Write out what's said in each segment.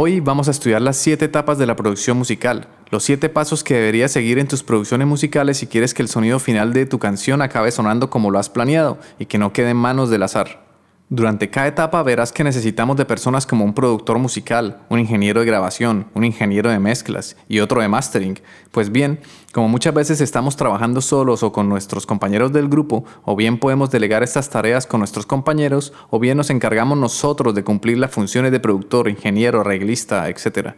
Hoy vamos a estudiar las 7 etapas de la producción musical, los 7 pasos que deberías seguir en tus producciones musicales si quieres que el sonido final de tu canción acabe sonando como lo has planeado y que no quede en manos del azar. Durante cada etapa verás que necesitamos de personas como un productor musical, un ingeniero de grabación, un ingeniero de mezclas y otro de mastering. Pues bien, como muchas veces estamos trabajando solos o con nuestros compañeros del grupo, o bien podemos delegar estas tareas con nuestros compañeros, o bien nos encargamos nosotros de cumplir las funciones de productor, ingeniero, arreglista, etc.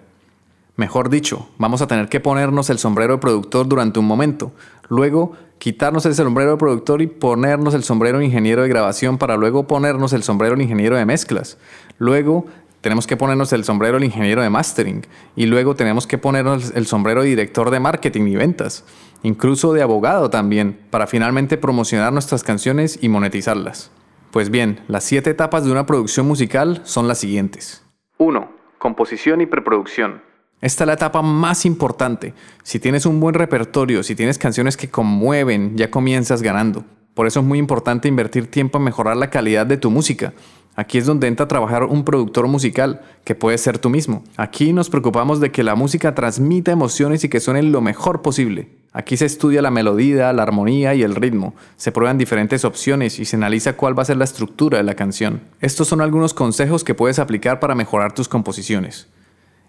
Mejor dicho, vamos a tener que ponernos el sombrero de productor durante un momento, luego quitarnos el sombrero de productor y ponernos el sombrero de ingeniero de grabación para luego ponernos el sombrero de ingeniero de mezclas. Luego tenemos que ponernos el sombrero del ingeniero de mastering y luego tenemos que ponernos el sombrero de director de marketing y ventas, incluso de abogado también, para finalmente promocionar nuestras canciones y monetizarlas. Pues bien, las siete etapas de una producción musical son las siguientes. 1. Composición y preproducción. Esta es la etapa más importante. Si tienes un buen repertorio, si tienes canciones que conmueven, ya comienzas ganando. Por eso es muy importante invertir tiempo en mejorar la calidad de tu música. Aquí es donde entra a trabajar un productor musical, que puede ser tú mismo. Aquí nos preocupamos de que la música transmita emociones y que suene lo mejor posible. Aquí se estudia la melodía, la armonía y el ritmo. Se prueban diferentes opciones y se analiza cuál va a ser la estructura de la canción. Estos son algunos consejos que puedes aplicar para mejorar tus composiciones.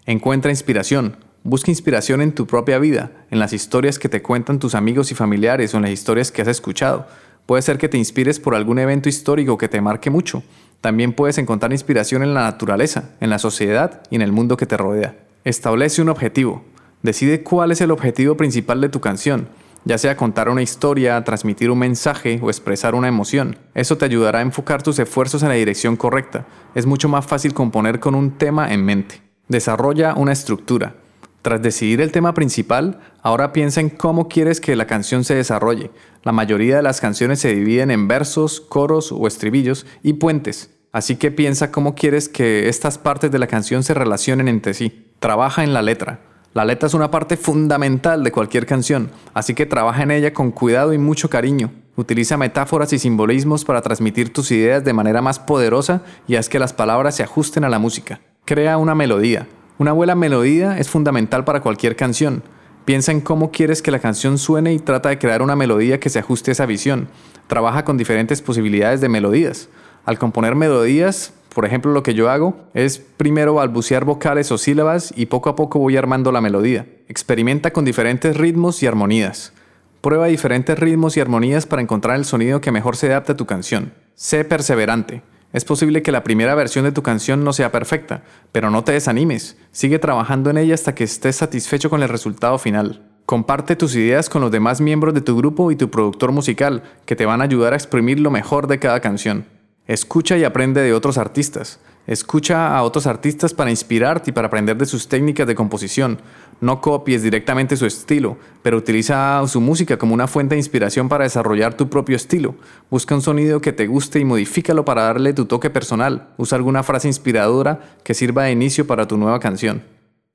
Encuentra inspiración. Busca inspiración en tu propia vida, en las historias que te cuentan tus amigos y familiares o en las historias que has escuchado. Puede ser que te inspires por algún evento histórico que te marque mucho. También puedes encontrar inspiración en la naturaleza, en la sociedad y en el mundo que te rodea. Establece un objetivo. Decide cuál es el objetivo principal de tu canción, ya sea contar una historia, transmitir un mensaje o expresar una emoción. Eso te ayudará a enfocar tus esfuerzos en la dirección correcta. Es mucho más fácil componer con un tema en mente. Desarrolla una estructura. Tras decidir el tema principal, ahora piensa en cómo quieres que la canción se desarrolle. La mayoría de las canciones se dividen en versos, coros o estribillos y puentes. Así que piensa cómo quieres que estas partes de la canción se relacionen entre sí. Trabaja en la letra. La letra es una parte fundamental de cualquier canción, así que trabaja en ella con cuidado y mucho cariño. Utiliza metáforas y simbolismos para transmitir tus ideas de manera más poderosa y haz que las palabras se ajusten a la música. Crea una melodía. Una buena melodía es fundamental para cualquier canción. Piensa en cómo quieres que la canción suene y trata de crear una melodía que se ajuste a esa visión. Trabaja con diferentes posibilidades de melodías. Al componer melodías, por ejemplo, lo que yo hago es primero balbucear vocales o sílabas y poco a poco voy armando la melodía. Experimenta con diferentes ritmos y armonías. Prueba diferentes ritmos y armonías para encontrar el sonido que mejor se adapte a tu canción. Sé perseverante. Es posible que la primera versión de tu canción no sea perfecta, pero no te desanimes, sigue trabajando en ella hasta que estés satisfecho con el resultado final. Comparte tus ideas con los demás miembros de tu grupo y tu productor musical, que te van a ayudar a exprimir lo mejor de cada canción. Escucha y aprende de otros artistas. Escucha a otros artistas para inspirarte y para aprender de sus técnicas de composición. No copies directamente su estilo, pero utiliza su música como una fuente de inspiración para desarrollar tu propio estilo. Busca un sonido que te guste y modifícalo para darle tu toque personal. Usa alguna frase inspiradora que sirva de inicio para tu nueva canción.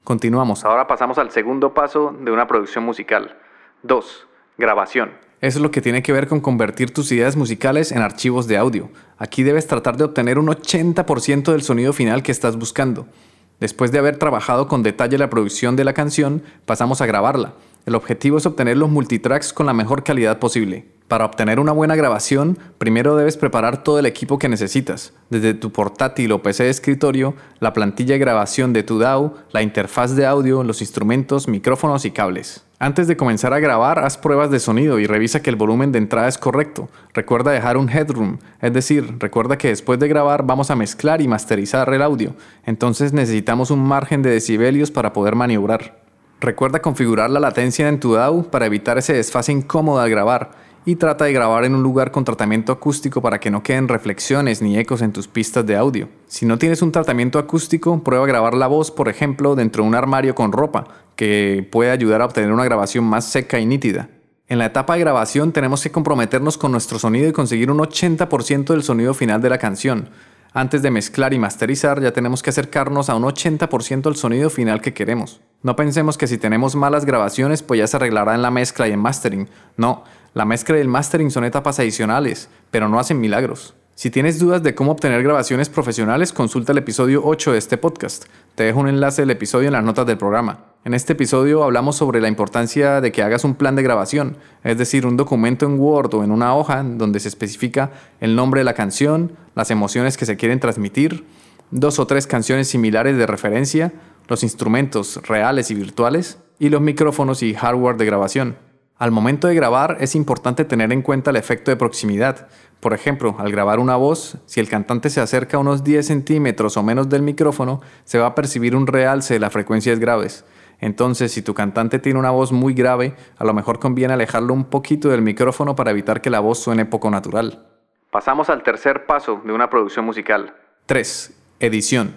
Continuamos. Ahora pasamos al segundo paso de una producción musical. 2. Grabación. Es lo que tiene que ver con convertir tus ideas musicales en archivos de audio. Aquí debes tratar de obtener un 80% del sonido final que estás buscando. Después de haber trabajado con detalle la producción de la canción, pasamos a grabarla. El objetivo es obtener los multitracks con la mejor calidad posible. Para obtener una buena grabación, primero debes preparar todo el equipo que necesitas, desde tu portátil o PC de escritorio, la plantilla de grabación de tu DAW, la interfaz de audio, los instrumentos, micrófonos y cables. Antes de comenzar a grabar, haz pruebas de sonido y revisa que el volumen de entrada es correcto. Recuerda dejar un headroom, es decir, recuerda que después de grabar vamos a mezclar y masterizar el audio, entonces necesitamos un margen de decibelios para poder maniobrar. Recuerda configurar la latencia en tu DAW para evitar ese desfase incómodo al grabar y trata de grabar en un lugar con tratamiento acústico para que no queden reflexiones ni ecos en tus pistas de audio. Si no tienes un tratamiento acústico, prueba a grabar la voz, por ejemplo, dentro de un armario con ropa, que puede ayudar a obtener una grabación más seca y nítida. En la etapa de grabación tenemos que comprometernos con nuestro sonido y conseguir un 80% del sonido final de la canción. Antes de mezclar y masterizar ya tenemos que acercarnos a un 80% del sonido final que queremos. No pensemos que si tenemos malas grabaciones pues ya se arreglará en la mezcla y en mastering. No, la mezcla y el mastering son etapas adicionales, pero no hacen milagros. Si tienes dudas de cómo obtener grabaciones profesionales, consulta el episodio 8 de este podcast. Te dejo un enlace del episodio en las notas del programa. En este episodio hablamos sobre la importancia de que hagas un plan de grabación, es decir, un documento en Word o en una hoja donde se especifica el nombre de la canción, las emociones que se quieren transmitir, dos o tres canciones similares de referencia, los instrumentos reales y virtuales y los micrófonos y hardware de grabación. Al momento de grabar es importante tener en cuenta el efecto de proximidad. Por ejemplo, al grabar una voz, si el cantante se acerca unos 10 centímetros o menos del micrófono, se va a percibir un realce de las frecuencias graves. Entonces, si tu cantante tiene una voz muy grave, a lo mejor conviene alejarlo un poquito del micrófono para evitar que la voz suene poco natural. Pasamos al tercer paso de una producción musical. 3. Edición.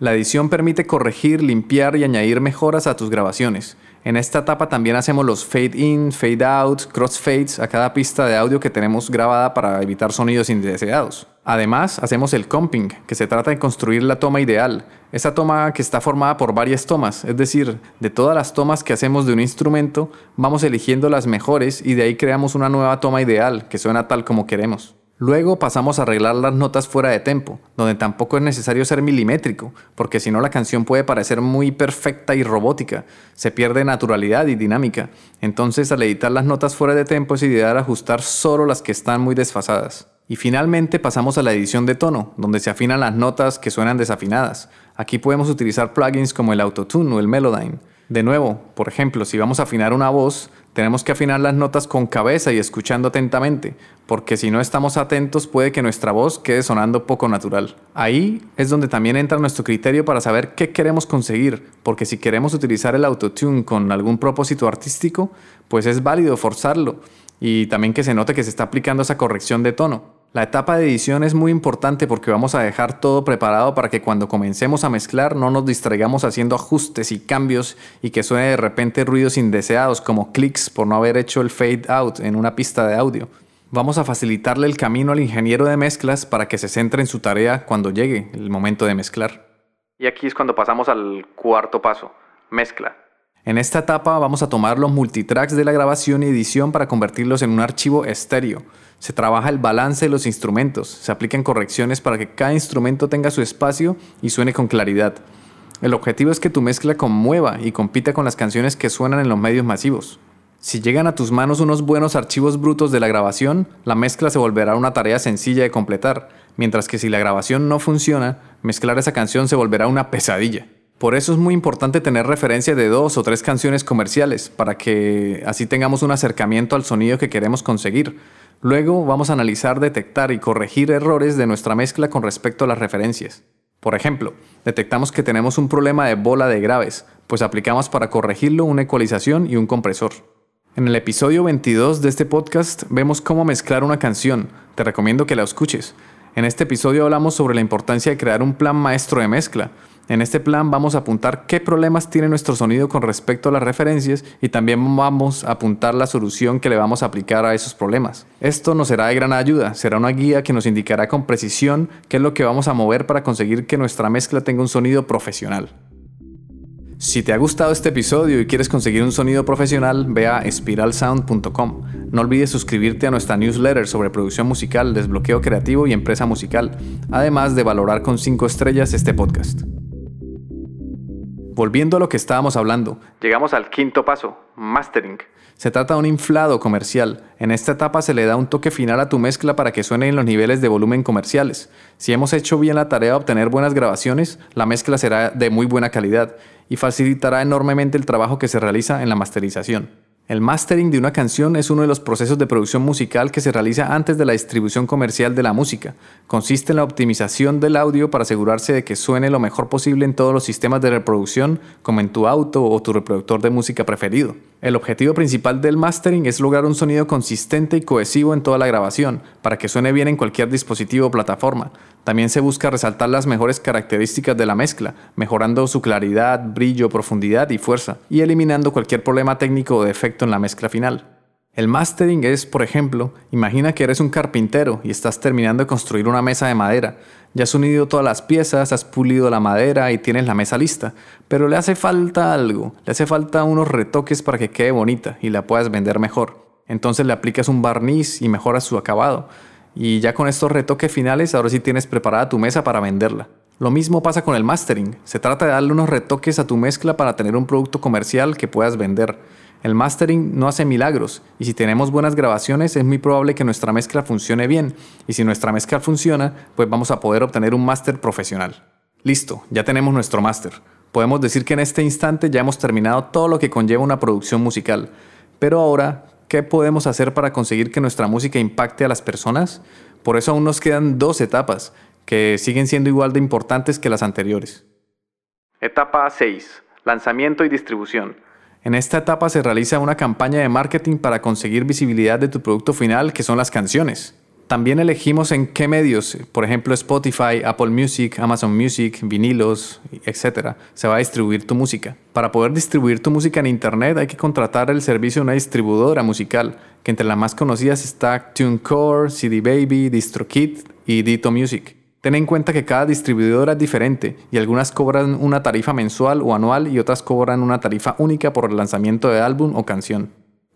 La edición permite corregir, limpiar y añadir mejoras a tus grabaciones. En esta etapa también hacemos los fade in, fade out, crossfades a cada pista de audio que tenemos grabada para evitar sonidos indeseados. Además, hacemos el comping, que se trata de construir la toma ideal. Esa toma que está formada por varias tomas, es decir, de todas las tomas que hacemos de un instrumento, vamos eligiendo las mejores y de ahí creamos una nueva toma ideal que suena tal como queremos. Luego pasamos a arreglar las notas fuera de tempo, donde tampoco es necesario ser milimétrico, porque si no la canción puede parecer muy perfecta y robótica, se pierde naturalidad y dinámica. Entonces al editar las notas fuera de tempo es ideal ajustar solo las que están muy desfasadas. Y finalmente pasamos a la edición de tono, donde se afinan las notas que suenan desafinadas. Aquí podemos utilizar plugins como el Autotune o el Melodyne. De nuevo, por ejemplo, si vamos a afinar una voz, tenemos que afinar las notas con cabeza y escuchando atentamente, porque si no estamos atentos puede que nuestra voz quede sonando poco natural. Ahí es donde también entra nuestro criterio para saber qué queremos conseguir, porque si queremos utilizar el autotune con algún propósito artístico, pues es válido forzarlo y también que se note que se está aplicando esa corrección de tono. La etapa de edición es muy importante porque vamos a dejar todo preparado para que cuando comencemos a mezclar no nos distraigamos haciendo ajustes y cambios y que suene de repente ruidos indeseados como clics por no haber hecho el fade out en una pista de audio. Vamos a facilitarle el camino al ingeniero de mezclas para que se centre en su tarea cuando llegue el momento de mezclar. Y aquí es cuando pasamos al cuarto paso, mezcla. En esta etapa vamos a tomar los multitracks de la grabación y edición para convertirlos en un archivo estéreo. Se trabaja el balance de los instrumentos, se aplican correcciones para que cada instrumento tenga su espacio y suene con claridad. El objetivo es que tu mezcla conmueva y compita con las canciones que suenan en los medios masivos. Si llegan a tus manos unos buenos archivos brutos de la grabación, la mezcla se volverá una tarea sencilla de completar, mientras que si la grabación no funciona, mezclar esa canción se volverá una pesadilla. Por eso es muy importante tener referencia de dos o tres canciones comerciales, para que así tengamos un acercamiento al sonido que queremos conseguir. Luego vamos a analizar, detectar y corregir errores de nuestra mezcla con respecto a las referencias. Por ejemplo, detectamos que tenemos un problema de bola de graves, pues aplicamos para corregirlo una ecualización y un compresor. En el episodio 22 de este podcast vemos cómo mezclar una canción, te recomiendo que la escuches. En este episodio hablamos sobre la importancia de crear un plan maestro de mezcla, en este plan vamos a apuntar qué problemas tiene nuestro sonido con respecto a las referencias y también vamos a apuntar la solución que le vamos a aplicar a esos problemas. Esto nos será de gran ayuda, será una guía que nos indicará con precisión qué es lo que vamos a mover para conseguir que nuestra mezcla tenga un sonido profesional. Si te ha gustado este episodio y quieres conseguir un sonido profesional, ve a spiralsound.com. No olvides suscribirte a nuestra newsletter sobre producción musical, desbloqueo creativo y empresa musical, además de valorar con 5 estrellas este podcast. Volviendo a lo que estábamos hablando, llegamos al quinto paso, mastering. Se trata de un inflado comercial. En esta etapa se le da un toque final a tu mezcla para que suene en los niveles de volumen comerciales. Si hemos hecho bien la tarea de obtener buenas grabaciones, la mezcla será de muy buena calidad y facilitará enormemente el trabajo que se realiza en la masterización. El mastering de una canción es uno de los procesos de producción musical que se realiza antes de la distribución comercial de la música. Consiste en la optimización del audio para asegurarse de que suene lo mejor posible en todos los sistemas de reproducción, como en tu auto o tu reproductor de música preferido. El objetivo principal del mastering es lograr un sonido consistente y cohesivo en toda la grabación, para que suene bien en cualquier dispositivo o plataforma. También se busca resaltar las mejores características de la mezcla, mejorando su claridad, brillo, profundidad y fuerza, y eliminando cualquier problema técnico o defecto en la mezcla final. El mastering es, por ejemplo, imagina que eres un carpintero y estás terminando de construir una mesa de madera. Ya has unido todas las piezas, has pulido la madera y tienes la mesa lista, pero le hace falta algo, le hace falta unos retoques para que quede bonita y la puedas vender mejor. Entonces le aplicas un barniz y mejoras su acabado. Y ya con estos retoques finales, ahora sí tienes preparada tu mesa para venderla. Lo mismo pasa con el mastering. Se trata de darle unos retoques a tu mezcla para tener un producto comercial que puedas vender. El mastering no hace milagros y si tenemos buenas grabaciones es muy probable que nuestra mezcla funcione bien y si nuestra mezcla funciona pues vamos a poder obtener un máster profesional. Listo, ya tenemos nuestro máster. Podemos decir que en este instante ya hemos terminado todo lo que conlleva una producción musical. Pero ahora, ¿qué podemos hacer para conseguir que nuestra música impacte a las personas? Por eso aún nos quedan dos etapas que siguen siendo igual de importantes que las anteriores. Etapa 6. Lanzamiento y distribución. En esta etapa se realiza una campaña de marketing para conseguir visibilidad de tu producto final, que son las canciones. También elegimos en qué medios, por ejemplo Spotify, Apple Music, Amazon Music, vinilos, etc., se va a distribuir tu música. Para poder distribuir tu música en Internet hay que contratar el servicio de una distribuidora musical, que entre las más conocidas está TuneCore, CD Baby, DistroKid y Dito Music. Ten en cuenta que cada distribuidora es diferente y algunas cobran una tarifa mensual o anual y otras cobran una tarifa única por el lanzamiento de álbum o canción.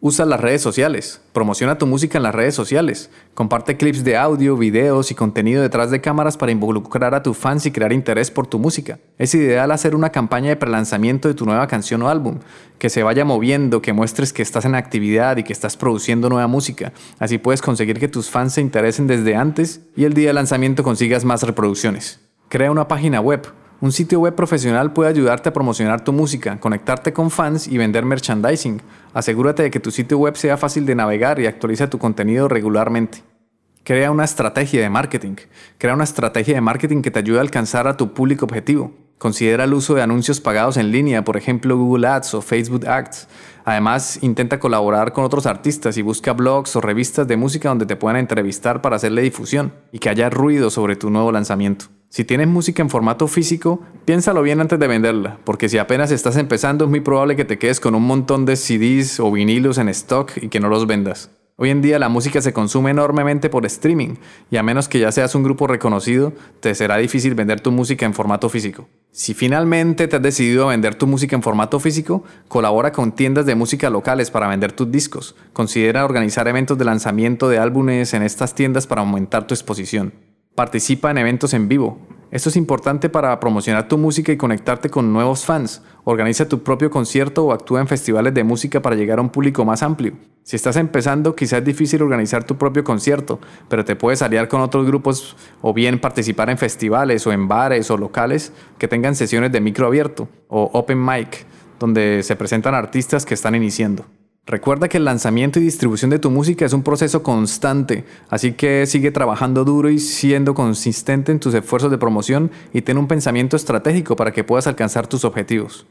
Usa las redes sociales. Promociona tu música en las redes sociales. Comparte clips de audio, videos y contenido detrás de cámaras para involucrar a tus fans y crear interés por tu música. Es ideal hacer una campaña de prelanzamiento de tu nueva canción o álbum, que se vaya moviendo, que muestres que estás en actividad y que estás produciendo nueva música. Así puedes conseguir que tus fans se interesen desde antes y el día de lanzamiento consigas más reproducciones. Crea una página web un sitio web profesional puede ayudarte a promocionar tu música, conectarte con fans y vender merchandising. Asegúrate de que tu sitio web sea fácil de navegar y actualiza tu contenido regularmente. Crea una estrategia de marketing. Crea una estrategia de marketing que te ayude a alcanzar a tu público objetivo. Considera el uso de anuncios pagados en línea, por ejemplo Google Ads o Facebook Ads. Además, intenta colaborar con otros artistas y busca blogs o revistas de música donde te puedan entrevistar para hacerle difusión y que haya ruido sobre tu nuevo lanzamiento. Si tienes música en formato físico, piénsalo bien antes de venderla, porque si apenas estás empezando es muy probable que te quedes con un montón de CDs o vinilos en stock y que no los vendas. Hoy en día la música se consume enormemente por streaming y a menos que ya seas un grupo reconocido, te será difícil vender tu música en formato físico. Si finalmente te has decidido a vender tu música en formato físico, colabora con tiendas de música locales para vender tus discos. Considera organizar eventos de lanzamiento de álbumes en estas tiendas para aumentar tu exposición. Participa en eventos en vivo. Esto es importante para promocionar tu música y conectarte con nuevos fans. Organiza tu propio concierto o actúa en festivales de música para llegar a un público más amplio. Si estás empezando, quizás es difícil organizar tu propio concierto, pero te puedes aliar con otros grupos o bien participar en festivales o en bares o locales que tengan sesiones de micro abierto o open mic, donde se presentan artistas que están iniciando. Recuerda que el lanzamiento y distribución de tu música es un proceso constante, así que sigue trabajando duro y siendo consistente en tus esfuerzos de promoción y ten un pensamiento estratégico para que puedas alcanzar tus objetivos.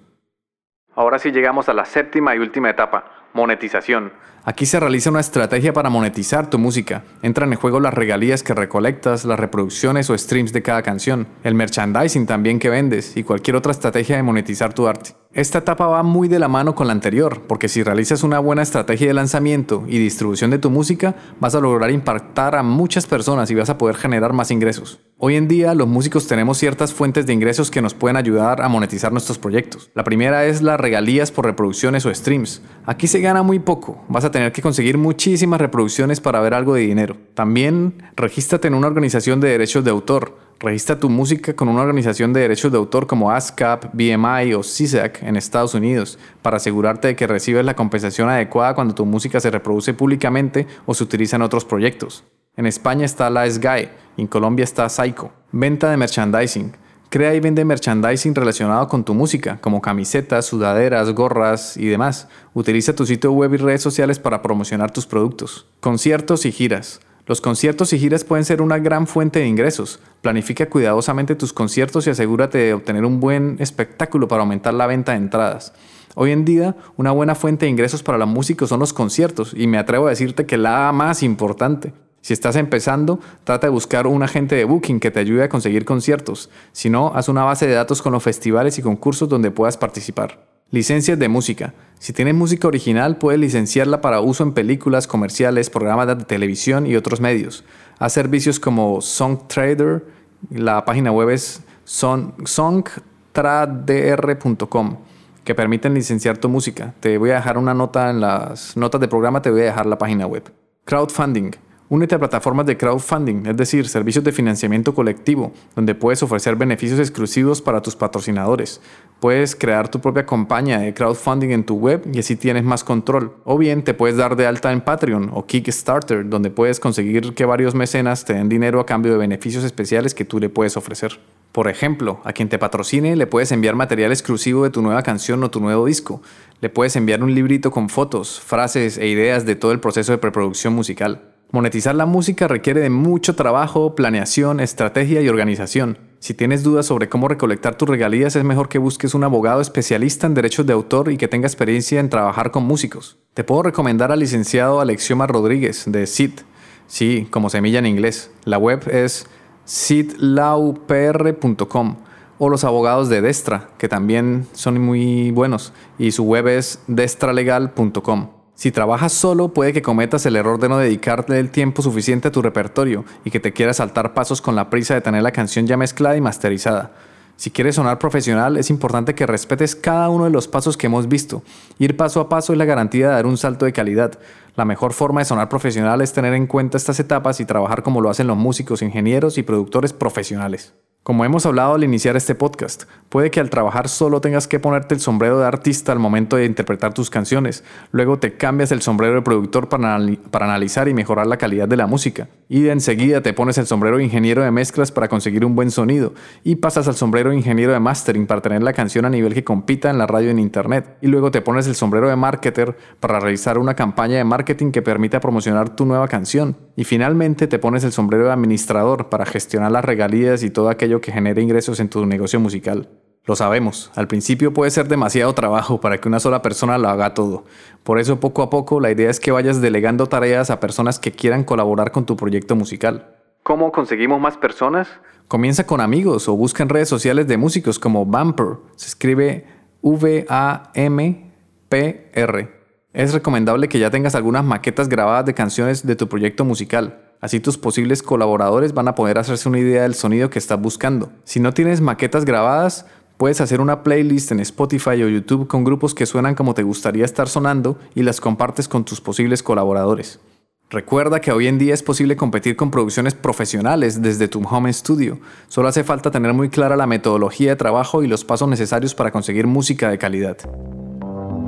Ahora sí llegamos a la séptima y última etapa, monetización. Aquí se realiza una estrategia para monetizar tu música. Entran en juego las regalías que recolectas, las reproducciones o streams de cada canción, el merchandising también que vendes y cualquier otra estrategia de monetizar tu arte. Esta etapa va muy de la mano con la anterior, porque si realizas una buena estrategia de lanzamiento y distribución de tu música, vas a lograr impactar a muchas personas y vas a poder generar más ingresos. Hoy en día los músicos tenemos ciertas fuentes de ingresos que nos pueden ayudar a monetizar nuestros proyectos. La primera es las regalías por reproducciones o streams. Aquí se gana muy poco, vas a tener que conseguir muchísimas reproducciones para ver algo de dinero. También regístrate en una organización de derechos de autor. Registra tu música con una organización de derechos de autor como ASCAP, BMI o CISAC en Estados Unidos para asegurarte de que recibes la compensación adecuada cuando tu música se reproduce públicamente o se utiliza en otros proyectos. En España está la SGAE, en Colombia está Psycho. Venta de merchandising. Crea y vende merchandising relacionado con tu música, como camisetas, sudaderas, gorras y demás. Utiliza tu sitio web y redes sociales para promocionar tus productos. Conciertos y giras. Los conciertos y giras pueden ser una gran fuente de ingresos. Planifica cuidadosamente tus conciertos y asegúrate de obtener un buen espectáculo para aumentar la venta de entradas. Hoy en día, una buena fuente de ingresos para la música son los conciertos, y me atrevo a decirte que la más importante. Si estás empezando, trata de buscar un agente de booking que te ayude a conseguir conciertos. Si no, haz una base de datos con los festivales y concursos donde puedas participar. Licencias de música. Si tienes música original, puedes licenciarla para uso en películas, comerciales, programas de televisión y otros medios. Haz servicios como SongTrader, la página web es songtradr.com, que permiten licenciar tu música. Te voy a dejar una nota en las notas de programa, te voy a dejar la página web. Crowdfunding. Únete a plataformas de crowdfunding, es decir, servicios de financiamiento colectivo, donde puedes ofrecer beneficios exclusivos para tus patrocinadores. Puedes crear tu propia campaña de crowdfunding en tu web y así tienes más control. O bien te puedes dar de alta en Patreon o Kickstarter, donde puedes conseguir que varios mecenas te den dinero a cambio de beneficios especiales que tú le puedes ofrecer. Por ejemplo, a quien te patrocine le puedes enviar material exclusivo de tu nueva canción o tu nuevo disco. Le puedes enviar un librito con fotos, frases e ideas de todo el proceso de preproducción musical. Monetizar la música requiere de mucho trabajo, planeación, estrategia y organización. Si tienes dudas sobre cómo recolectar tus regalías, es mejor que busques un abogado especialista en derechos de autor y que tenga experiencia en trabajar con músicos. Te puedo recomendar al licenciado Alexioma Rodríguez de CIT, sí, como semilla en inglés. La web es citlaupr.com o los abogados de Destra, que también son muy buenos, y su web es destralegal.com. Si trabajas solo, puede que cometas el error de no dedicarle el tiempo suficiente a tu repertorio y que te quieras saltar pasos con la prisa de tener la canción ya mezclada y masterizada. Si quieres sonar profesional, es importante que respetes cada uno de los pasos que hemos visto. Ir paso a paso es la garantía de dar un salto de calidad. La mejor forma de sonar profesional es tener en cuenta estas etapas y trabajar como lo hacen los músicos, ingenieros y productores profesionales. Como hemos hablado al iniciar este podcast, puede que al trabajar solo tengas que ponerte el sombrero de artista al momento de interpretar tus canciones, luego te cambias el sombrero de productor para, para, analizar y mejorar la calidad de la música, y de enseguida te pones el sombrero de ingeniero de mezclas para conseguir un buen sonido, y pasas al sombrero de ingeniero de mastering para tener la canción a nivel que compita en la radio y en internet, y luego te pones el sombrero de marketer para realizar una campaña de marketing que permita promocionar tu nueva canción, y finalmente te pones el sombrero de administrador para gestionar las regalías y todo aquello que genere ingresos en tu negocio musical. Lo sabemos, al principio puede ser demasiado trabajo para que una sola persona lo haga todo. Por eso poco a poco la idea es que vayas delegando tareas a personas que quieran colaborar con tu proyecto musical. ¿Cómo conseguimos más personas? Comienza con amigos o busca en redes sociales de músicos como Vamper. Se escribe V-A-M-P-R. Es recomendable que ya tengas algunas maquetas grabadas de canciones de tu proyecto musical. Así tus posibles colaboradores van a poder hacerse una idea del sonido que estás buscando. Si no tienes maquetas grabadas, puedes hacer una playlist en Spotify o YouTube con grupos que suenan como te gustaría estar sonando y las compartes con tus posibles colaboradores. Recuerda que hoy en día es posible competir con producciones profesionales desde tu home studio. Solo hace falta tener muy clara la metodología de trabajo y los pasos necesarios para conseguir música de calidad.